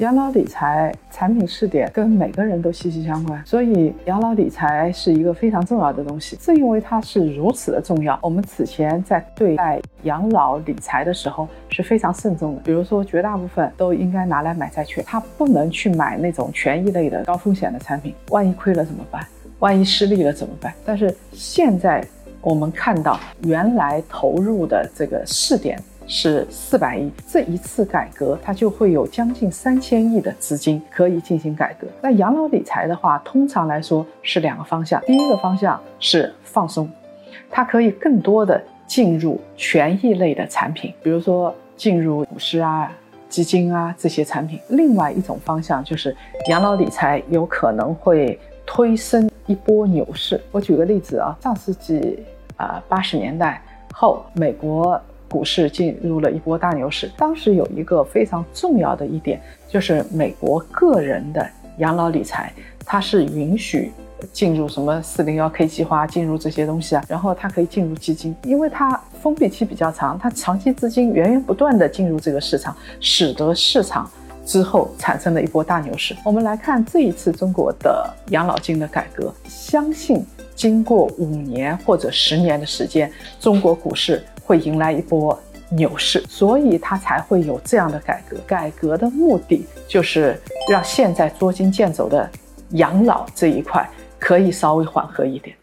养老理财产品试点跟每个人都息息相关，所以养老理财是一个非常重要的东西。正因为它是如此的重要，我们此前在对待养老理财的时候是非常慎重的。比如说，绝大部分都应该拿来买债券，它不能去买那种权益类的高风险的产品。万一亏了怎么办？万一失利了怎么办？但是现在我们看到，原来投入的这个试点。是四百亿，这一次改革，它就会有将近三千亿的资金可以进行改革。那养老理财的话，通常来说是两个方向。第一个方向是放松，它可以更多的进入权益类的产品，比如说进入股市啊、基金啊这些产品。另外一种方向就是养老理财有可能会推升一波牛市。我举个例子啊，上世纪啊八十年代后，美国。股市进入了一波大牛市，当时有一个非常重要的一点，就是美国个人的养老理财，它是允许进入什么四零幺 K 计划，进入这些东西啊，然后它可以进入基金，因为它封闭期比较长，它长期资金源源不断的进入这个市场，使得市场之后产生了一波大牛市。我们来看这一次中国的养老金的改革，相信经过五年或者十年的时间，中国股市。会迎来一波牛市，所以它才会有这样的改革。改革的目的就是让现在捉襟见肘的养老这一块可以稍微缓和一点。